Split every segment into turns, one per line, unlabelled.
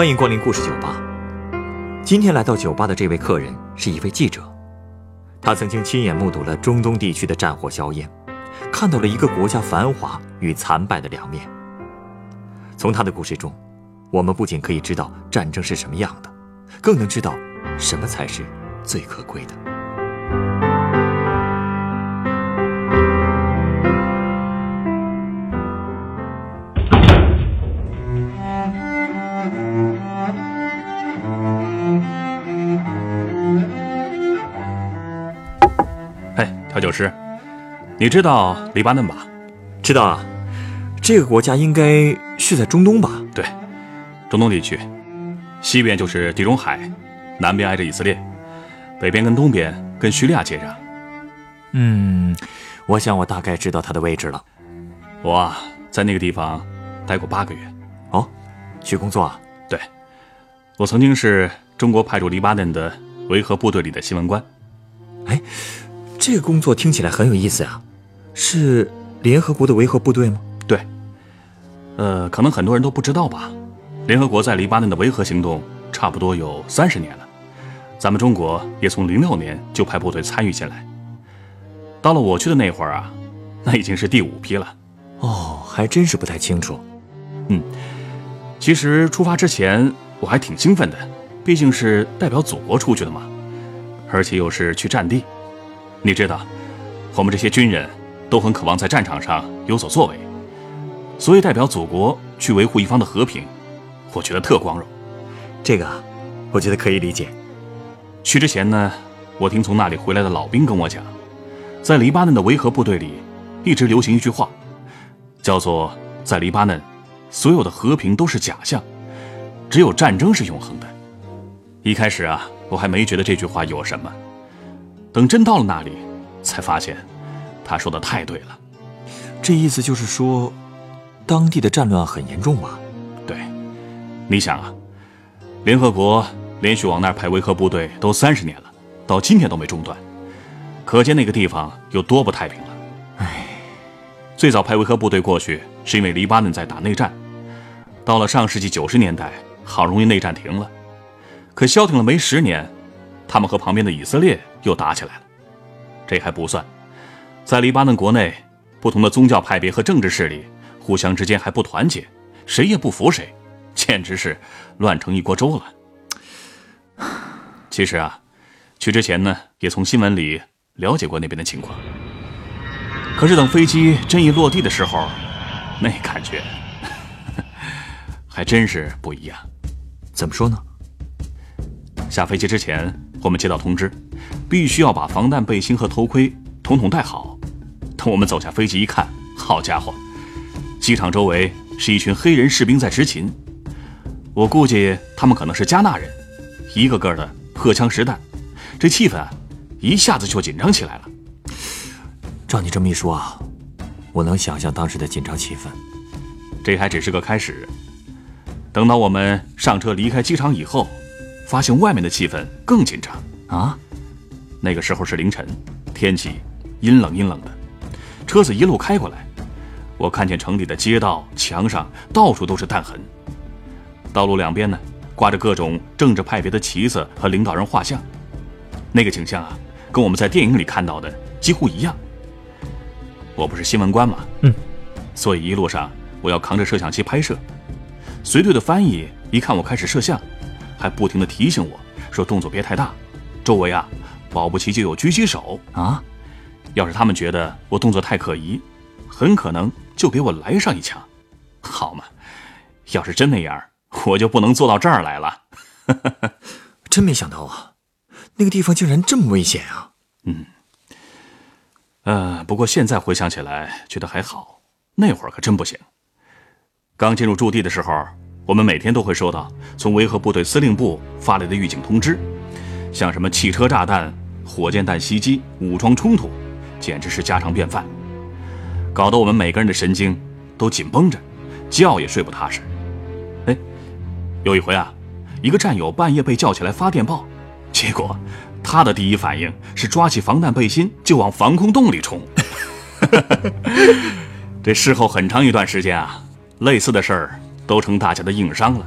欢迎光临故事酒吧。今天来到酒吧的这位客人是一位记者，他曾经亲眼目睹了中东地区的战火硝烟，看到了一个国家繁华与残败的两面。从他的故事中，我们不仅可以知道战争是什么样的，更能知道什么才是最可贵的。
调酒师，你知道黎巴嫩吧？
知道啊，这个国家应该是在中东吧？
对，中东地区，西边就是地中海，南边挨着以色列，北边跟东边跟叙利亚接壤。
嗯，我想我大概知道它的位置了。
我啊，在那个地方待过八个月。
哦，去工作啊？
对，我曾经是中国派驻黎巴嫩的维和部队里的新闻官。
哎。这个工作听起来很有意思啊，是联合国的维和部队吗？
对，呃，可能很多人都不知道吧。联合国在黎巴嫩的维和行动差不多有三十年了，咱们中国也从零六年就派部队参与进来。到了我去的那会儿啊，那已经是第五批了。
哦，还真是不太清楚。
嗯，其实出发之前我还挺兴奋的，毕竟是代表祖国出去的嘛，而且又是去战地。你知道，我们这些军人都很渴望在战场上有所作为，所以代表祖国去维护一方的和平，我觉得特光荣。
这个，我觉得可以理解。
去之前呢，我听从那里回来的老兵跟我讲，在黎巴嫩的维和部队里，一直流行一句话，叫做“在黎巴嫩，所有的和平都是假象，只有战争是永恒的”。一开始啊，我还没觉得这句话有什么。等真到了那里，才发现，他说的太对了。
这意思就是说，当地的战乱很严重吗？
对，你想啊，联合国连续往那儿派维和部队都三十年了，到今天都没中断，可见那个地方有多不太平了。
唉，
最早派维和部队过去，是因为黎巴嫩在打内战。到了上世纪九十年代，好容易内战停了，可消停了没十年，他们和旁边的以色列。又打起来了，这还不算，在黎巴嫩国内，不同的宗教派别和政治势力互相之间还不团结，谁也不服谁，简直是乱成一锅粥了。其实啊，去之前呢，也从新闻里了解过那边的情况。可是等飞机真一落地的时候，那感觉还真是不一样。
怎么说呢？
下飞机之前，我们接到通知。必须要把防弹背心和头盔统统戴好。等我们走下飞机一看，好家伙，机场周围是一群黑人士兵在执勤。我估计他们可能是加纳人，一个个的荷枪实弹，这气氛一下子就紧张起来了。
照你这么一说啊，我能想象当时的紧张气氛。
这还只是个开始。等到我们上车离开机场以后，发现外面的气氛更紧张。
啊。
那个时候是凌晨，天气阴冷阴冷的，车子一路开过来，我看见城里的街道墙上到处都是弹痕，道路两边呢挂着各种政治派别的旗子和领导人画像，那个景象啊，跟我们在电影里看到的几乎一样。我不是新闻官嘛，
嗯，
所以一路上我要扛着摄像机拍摄，随队的翻译一看我开始摄像，还不停的提醒我说动作别太大，周围啊。保不齐就有狙击手
啊！
要是他们觉得我动作太可疑，很可能就给我来上一枪，好嘛？要是真那样，我就不能坐到这儿来了。
真没想到啊，那个地方竟然这么危险啊！
嗯，呃，不过现在回想起来，觉得还好，那会儿可真不行。刚进入驻地的时候，我们每天都会收到从维和部队司令部发来的预警通知。像什么汽车炸弹、火箭弹袭击、武装冲突，简直是家常便饭，搞得我们每个人的神经都紧绷着，觉也睡不踏实。哎，有一回啊，一个战友半夜被叫起来发电报，结果他的第一反应是抓起防弹背心就往防空洞里冲。这事后很长一段时间啊，类似的事儿都成大家的硬伤了。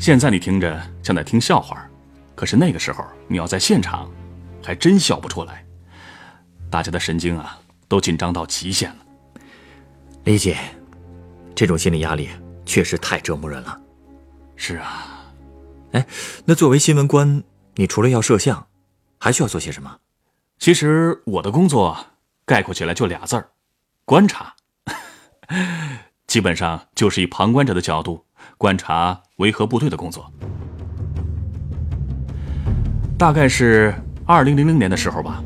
现在你听着像在听笑话，可是那个时候你要在现场，还真笑不出来。大家的神经啊，都紧张到极限了。
理解，这种心理压力确实太折磨人了。
是啊，
哎，那作为新闻官，你除了要摄像，还需要做些什么？
其实我的工作概括起来就俩字儿：观察。基本上就是以旁观者的角度观察维和部队的工作。大概是二零零零年的时候吧，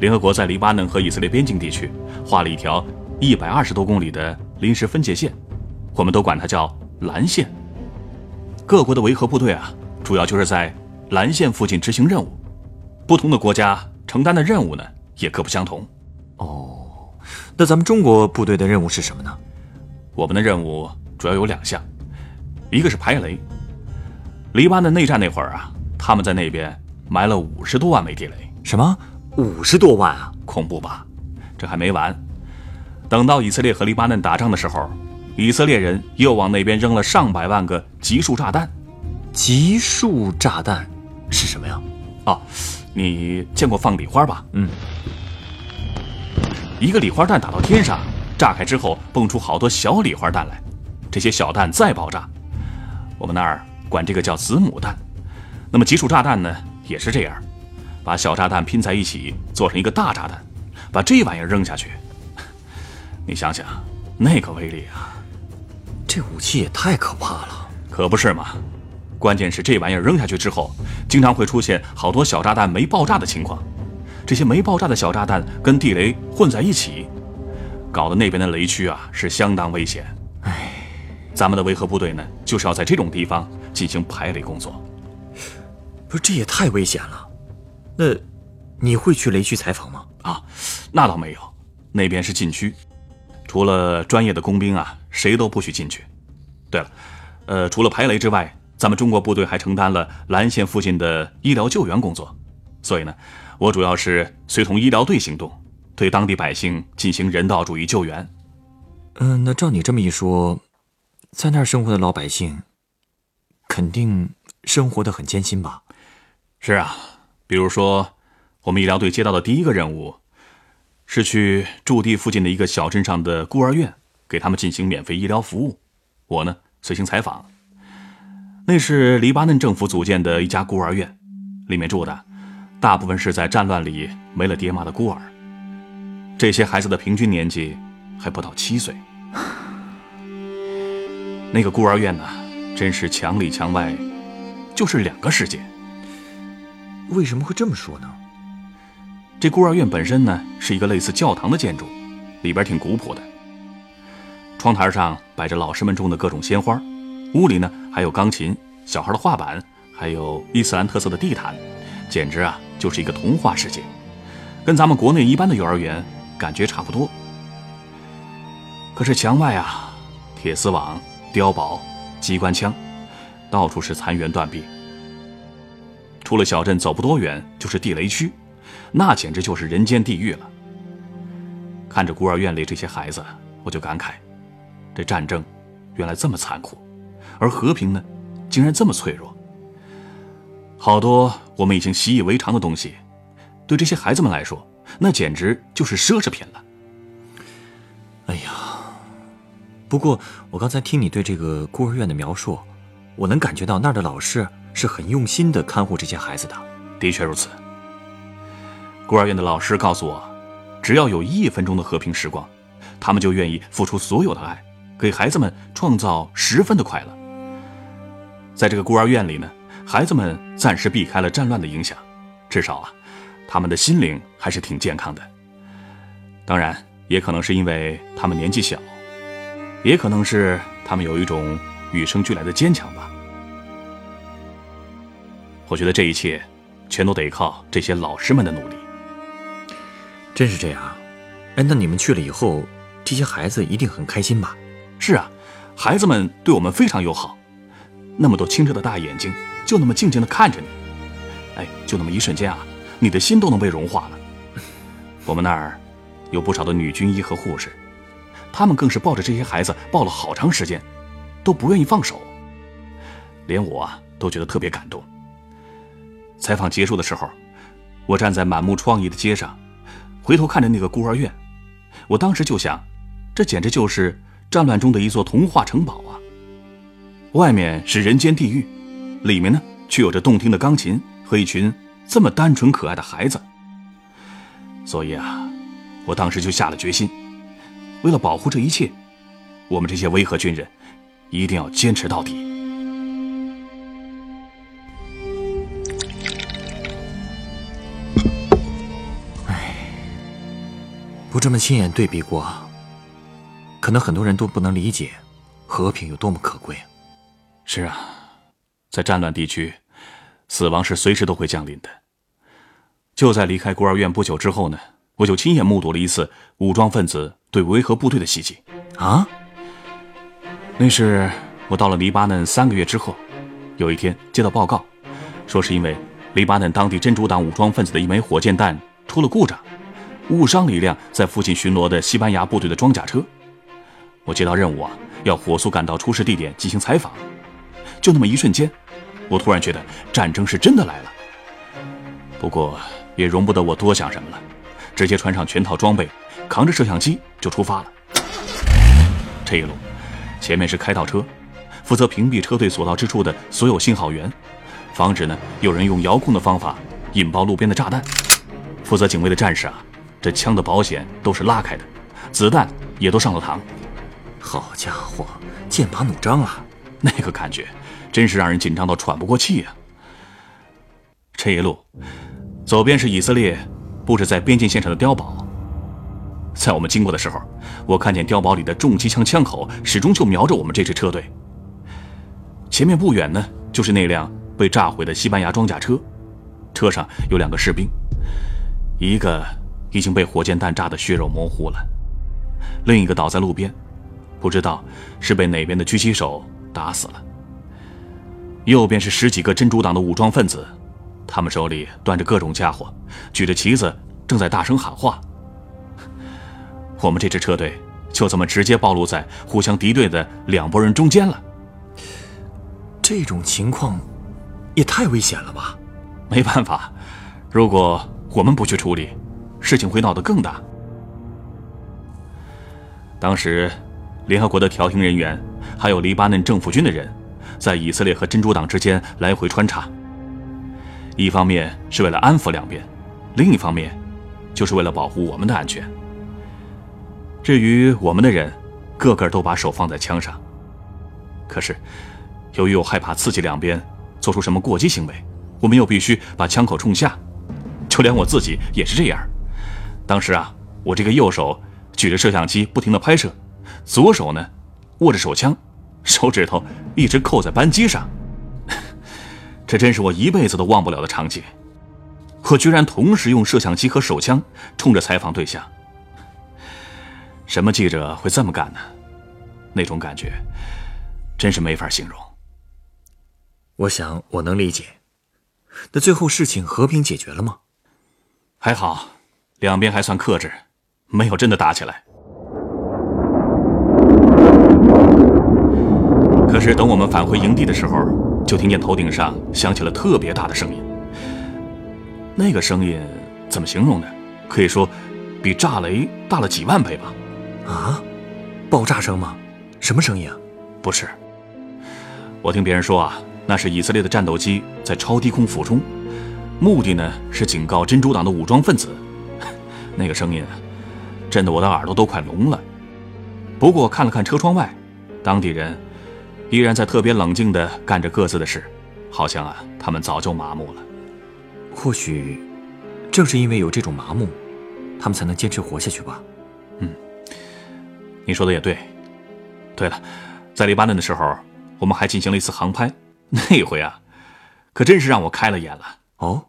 联合国在黎巴嫩和以色列边境地区画了一条一百二十多公里的临时分界线，我们都管它叫蓝线。各国的维和部队啊，主要就是在蓝线附近执行任务。不同的国家承担的任务呢，也各不相同。
哦，那咱们中国部队的任务是什么呢？
我们的任务主要有两项，一个是排雷。黎巴嫩内战那会儿啊，他们在那边埋了五十多万枚地雷。
什么？五十多万啊？
恐怖吧？这还没完，等到以色列和黎巴嫩打仗的时候，以色列人又往那边扔了上百万个集束炸弹。
集束炸弹是什么呀？
哦，你见过放礼花吧？
嗯，
一个礼花弹打到天上。炸开之后，蹦出好多小礼花弹来，这些小弹再爆炸，我们那儿管这个叫子母弹。那么集束炸弹呢，也是这样，把小炸弹拼在一起，做成一个大炸弹，把这玩意儿扔下去。你想想，那个威力啊！
这武器也太可怕了，
可不是嘛？关键是这玩意儿扔下去之后，经常会出现好多小炸弹没爆炸的情况，这些没爆炸的小炸弹跟地雷混在一起。搞得那边的雷区啊是相当危险，
唉，
咱们的维和部队呢就是要在这种地方进行排雷工作。
不是，这也太危险了。那你会去雷区采访吗？
啊，那倒没有，那边是禁区，除了专业的工兵啊，谁都不许进去。对了，呃，除了排雷之外，咱们中国部队还承担了蓝线附近的医疗救援工作，所以呢，我主要是随同医疗队行动。对当地百姓进行人道主义救援。
嗯，那照你这么一说，在那儿生活的老百姓，肯定生活的很艰辛吧？
是啊，比如说，我们医疗队接到的第一个任务，是去驻地附近的一个小镇上的孤儿院，给他们进行免费医疗服务。我呢，随行采访。那是黎巴嫩政府组建的一家孤儿院，里面住的，大部分是在战乱里没了爹妈的孤儿。这些孩子的平均年纪还不到七岁。那个孤儿院呢，真是墙里墙外，就是两个世界。
为什么会这么说呢？
这孤儿院本身呢，是一个类似教堂的建筑，里边挺古朴的。窗台上摆着老师们种的各种鲜花，屋里呢还有钢琴、小孩的画板，还有伊斯兰特色的地毯，简直啊就是一个童话世界，跟咱们国内一般的幼儿园。感觉差不多，可是墙外啊，铁丝网、碉堡、机关枪，到处是残垣断壁。出了小镇走不多远就是地雷区，那简直就是人间地狱了。看着孤儿院里这些孩子，我就感慨，这战争原来这么残酷，而和平呢，竟然这么脆弱。好多我们已经习以为常的东西，对这些孩子们来说。那简直就是奢侈品了。
哎呀，不过我刚才听你对这个孤儿院的描述，我能感觉到那儿的老师是很用心的看护这些孩子的。
的确如此。孤儿院的老师告诉我，只要有一分钟的和平时光，他们就愿意付出所有的爱，给孩子们创造十分的快乐。在这个孤儿院里呢，孩子们暂时避开了战乱的影响，至少啊。他们的心灵还是挺健康的，当然，也可能是因为他们年纪小，也可能是他们有一种与生俱来的坚强吧。我觉得这一切，全都得靠这些老师们的努力。
真是这样，哎，那你们去了以后，这些孩子一定很开心吧？
是啊，孩子们对我们非常友好，那么多清澈的大眼睛，就那么静静的看着你，哎，就那么一瞬间啊。你的心都能被融化了。我们那儿有不少的女军医和护士，他们更是抱着这些孩子抱了好长时间，都不愿意放手。连我都觉得特别感动。采访结束的时候，我站在满目疮痍的街上，回头看着那个孤儿院，我当时就想，这简直就是战乱中的一座童话城堡啊！外面是人间地狱，里面呢却有着动听的钢琴和一群这么单纯可爱的孩子。所以啊，我当时就下了决心，为了保护这一切，我们这些维和军人一定要坚持到底。
不这么亲眼对比过，可能很多人都不能理解和平有多么可贵。
是啊，在战乱地区，死亡是随时都会降临的。就在离开孤儿院不久之后呢，我就亲眼目睹了一次武装分子对维和部队的袭击。
啊，
那是我到了黎巴嫩三个月之后，有一天接到报告，说是因为黎巴嫩当地真主党武装分子的一枚火箭弹出了故障。误伤了一辆在附近巡逻的西班牙部队的装甲车，我接到任务啊，要火速赶到出事地点进行采访。就那么一瞬间，我突然觉得战争是真的来了。不过也容不得我多想什么了，直接穿上全套装备，扛着摄像机就出发了。这一路，前面是开道车，负责屏蔽车队所到之处的所有信号源，防止呢有人用遥控的方法引爆路边的炸弹。负责警卫的战士啊。这枪的保险都是拉开的，子弹也都上了膛。
好家伙，剑拔弩张啊！
那个感觉，真是让人紧张到喘不过气呀。这一路，左边是以色列布置在边境线上的碉堡。在我们经过的时候，我看见碉堡里的重机枪枪口始终就瞄着我们这支车队。前面不远呢，就是那辆被炸毁的西班牙装甲车，车上有两个士兵，一个。已经被火箭弹炸得血肉模糊了，另一个倒在路边，不知道是被哪边的狙击手打死了。右边是十几个真主党的武装分子，他们手里端着各种家伙，举着旗子，正在大声喊话。我们这支车队就这么直接暴露在互相敌对的两拨人中间了。
这种情况也太危险了吧？
没办法，如果我们不去处理。事情会闹得更大。当时，联合国的调停人员，还有黎巴嫩政府军的人，在以色列和真主党之间来回穿插。一方面是为了安抚两边，另一方面，就是为了保护我们的安全。至于我们的人，个个都把手放在枪上。可是，由于我害怕刺激两边做出什么过激行为，我们又必须把枪口冲下。就连我自己也是这样。当时啊，我这个右手举着摄像机不停的拍摄，左手呢握着手枪，手指头一直扣在扳机上。这真是我一辈子都忘不了的场景。我居然同时用摄像机和手枪冲着采访对象。什么记者会这么干呢？那种感觉真是没法形容。
我想我能理解。那最后事情和平解决了吗？
还好。两边还算克制，没有真的打起来。可是等我们返回营地的时候，就听见头顶上响起了特别大的声音。那个声音怎么形容呢？可以说，比炸雷大了几万倍吧。
啊，爆炸声吗？什么声音啊？
不是，我听别人说啊，那是以色列的战斗机在超低空俯冲，目的呢是警告真主党的武装分子。那个声音，震得我的耳朵都快聋了。不过看了看车窗外，当地人依然在特别冷静地干着各自的事，好像啊，他们早就麻木了。
或许，正是因为有这种麻木，他们才能坚持活下去吧。
嗯，你说的也对。对了，在黎巴嫩的时候，我们还进行了一次航拍，那回啊，可真是让我开了眼了。
哦，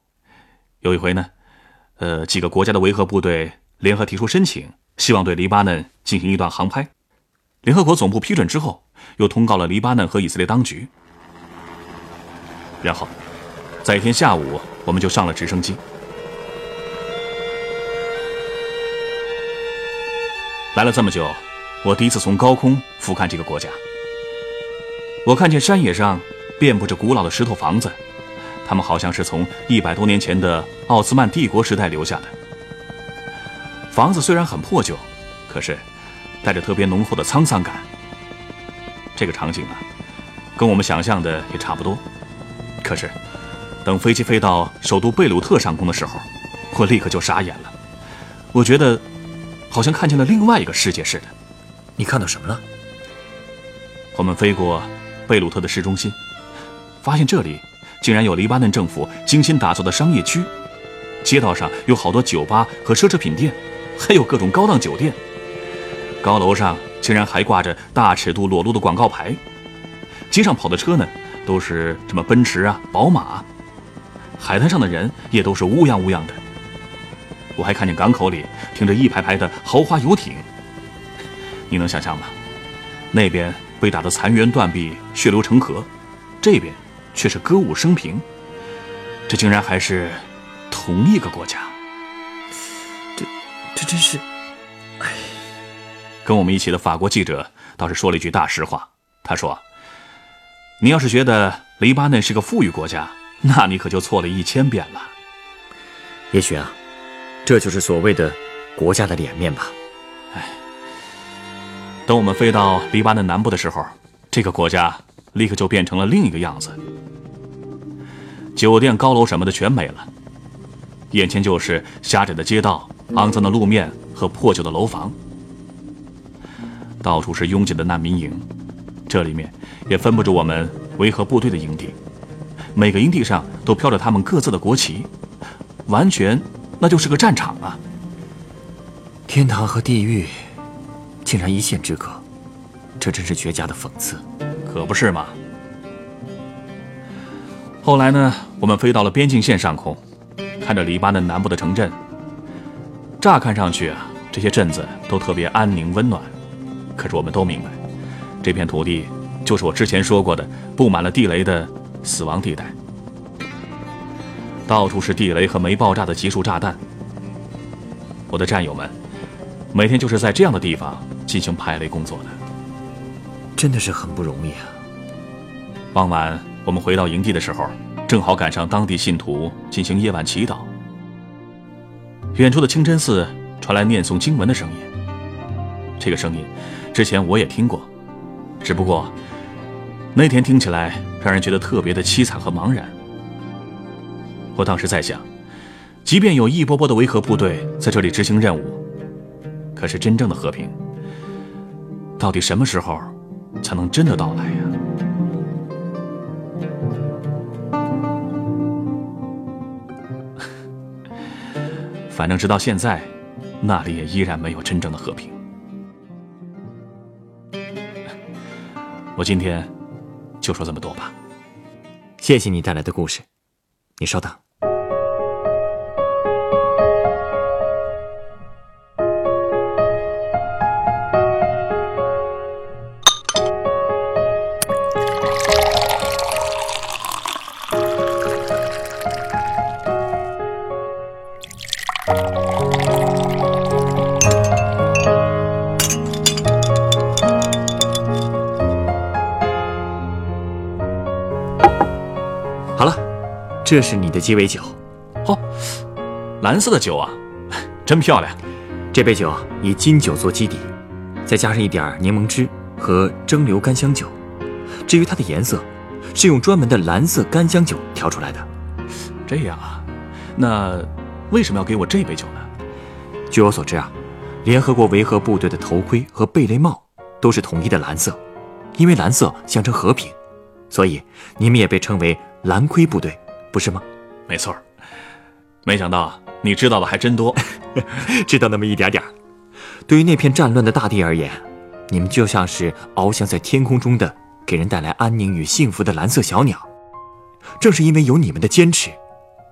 有一回呢。呃，几个国家的维和部队联合提出申请，希望对黎巴嫩进行一段航拍。联合国总部批准之后，又通告了黎巴嫩和以色列当局。然后，在一天下午，我们就上了直升机，来了这么久，我第一次从高空俯瞰这个国家。我看见山野上遍布着古老的石头房子，它们好像是从一百多年前的奥斯曼帝国时代留下的。房子虽然很破旧，可是带着特别浓厚的沧桑感。这个场景啊，跟我们想象的也差不多。可是，等飞机飞到首都贝鲁特上空的时候，我立刻就傻眼了。我觉得，好像看见了另外一个世界似的。
你看到什么了？
我们飞过贝鲁特的市中心，发现这里竟然有黎巴嫩政府精心打造的商业区，街道上有好多酒吧和奢侈品店，还有各种高档酒店。高楼上竟然还挂着大尺度裸露的广告牌，街上跑的车呢，都是什么奔驰啊、宝马。海滩上的人也都是乌泱乌泱的。我还看见港口里停着一排排的豪华游艇。你能想象吗？那边被打得残垣断壁、血流成河，这边却是歌舞升平。这竟然还是同一个国家。
这，这真是……哎。
跟我们一起的法国记者倒是说了一句大实话。他说：“你要是觉得黎巴嫩是个富裕国家，那你可就错了一千遍了。
也许啊，这就是所谓的国家的脸面吧。”
哎等我们飞到黎巴嫩南部的时候，这个国家立刻就变成了另一个样子。酒店、高楼什么的全没了，眼前就是狭窄的街道、肮脏的路面和破旧的楼房，到处是拥挤的难民营。这里面也分布着我们维和部队的营地，每个营地上都飘着他们各自的国旗，完全那就是个战场啊！
天堂和地狱。竟然一线之隔，这真是绝佳的讽刺，
可不是吗？后来呢，我们飞到了边境线上空，看着黎巴嫩南部的城镇。乍看上去啊，这些镇子都特别安宁温暖。可是我们都明白，这片土地就是我之前说过的布满了地雷的死亡地带，到处是地雷和没爆炸的集束炸弹。我的战友们每天就是在这样的地方。进行排雷工作的，
真的是很不容易啊。
傍晚我们回到营地的时候，正好赶上当地信徒进行夜晚祈祷。远处的清真寺传来念诵经文的声音，这个声音之前我也听过，只不过那天听起来让人觉得特别的凄惨和茫然。我当时在想，即便有一波波的维和部队在这里执行任务，可是真正的和平。到底什么时候才能真的到来呀？反正直到现在，那里也依然没有真正的和平。我今天就说这么多吧。
谢谢你带来的故事，你稍等。这是你的鸡尾酒，
哦，蓝色的酒啊，真漂亮。
这杯酒以金酒做基底，再加上一点柠檬汁和蒸馏干香酒。至于它的颜色，是用专门的蓝色干香酒调出来的。
这样啊，那为什么要给我这杯酒呢？
据我所知啊，联合国维和部队的头盔和贝雷帽都是统一的蓝色，因为蓝色象征和平，所以你们也被称为蓝盔部队。不是吗？
没错没想到你知道的还真多，
知道那么一点点对于那片战乱的大地而言，你们就像是翱翔在天空中的、给人带来安宁与幸福的蓝色小鸟。正是因为有你们的坚持，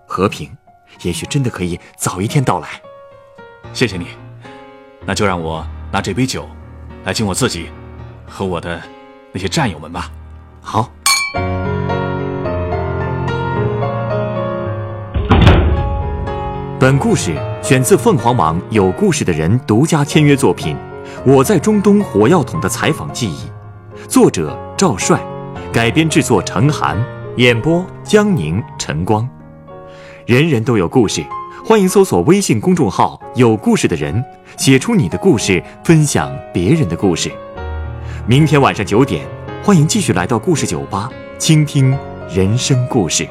和平也许真的可以早一天到来。
谢谢你，那就让我拿这杯酒来敬我自己和我的那些战友们吧。
好。本故事选自凤凰网有故事的人独家签约作品《我在中东火药桶的采访记忆》，作者赵帅，改编制作程涵，演播江宁、晨光。人人都有故事，欢迎搜索微信公众号“有故事的人”，写出你的故事，分享别人的故事。明天晚上九点，欢迎继续来到故事酒吧，倾听人生故事。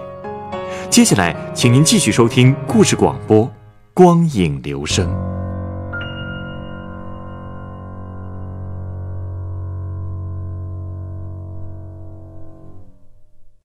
接下来，请您继续收听故事广播《光影留声》。